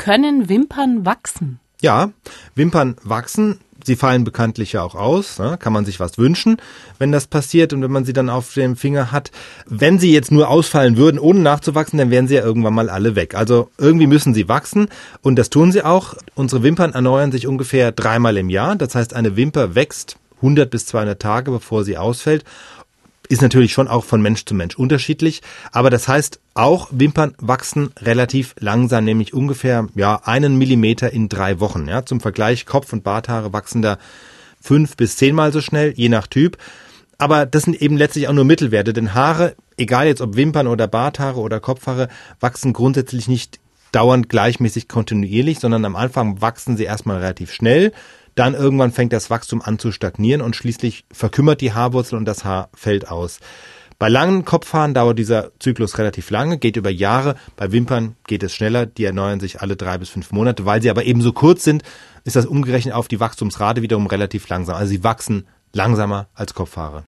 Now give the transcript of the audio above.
Können Wimpern wachsen? Ja, Wimpern wachsen. Sie fallen bekanntlich ja auch aus. Ne? Kann man sich was wünschen, wenn das passiert und wenn man sie dann auf dem Finger hat. Wenn sie jetzt nur ausfallen würden, ohne nachzuwachsen, dann wären sie ja irgendwann mal alle weg. Also irgendwie müssen sie wachsen und das tun sie auch. Unsere Wimpern erneuern sich ungefähr dreimal im Jahr. Das heißt, eine Wimper wächst 100 bis 200 Tage, bevor sie ausfällt ist natürlich schon auch von Mensch zu Mensch unterschiedlich, aber das heißt auch Wimpern wachsen relativ langsam, nämlich ungefähr ja einen Millimeter in drei Wochen. Ja, zum Vergleich Kopf- und Barthaare wachsen da fünf bis zehnmal so schnell, je nach Typ. Aber das sind eben letztlich auch nur Mittelwerte, denn Haare, egal jetzt ob Wimpern oder Barthaare oder Kopfhaare, wachsen grundsätzlich nicht dauernd gleichmäßig kontinuierlich, sondern am Anfang wachsen sie erstmal relativ schnell, dann irgendwann fängt das Wachstum an zu stagnieren und schließlich verkümmert die Haarwurzel und das Haar fällt aus. Bei langen Kopfhaaren dauert dieser Zyklus relativ lange, geht über Jahre. Bei Wimpern geht es schneller, die erneuern sich alle drei bis fünf Monate. Weil sie aber eben so kurz sind, ist das umgerechnet auf die Wachstumsrate wiederum relativ langsam. Also sie wachsen langsamer als Kopfhaare.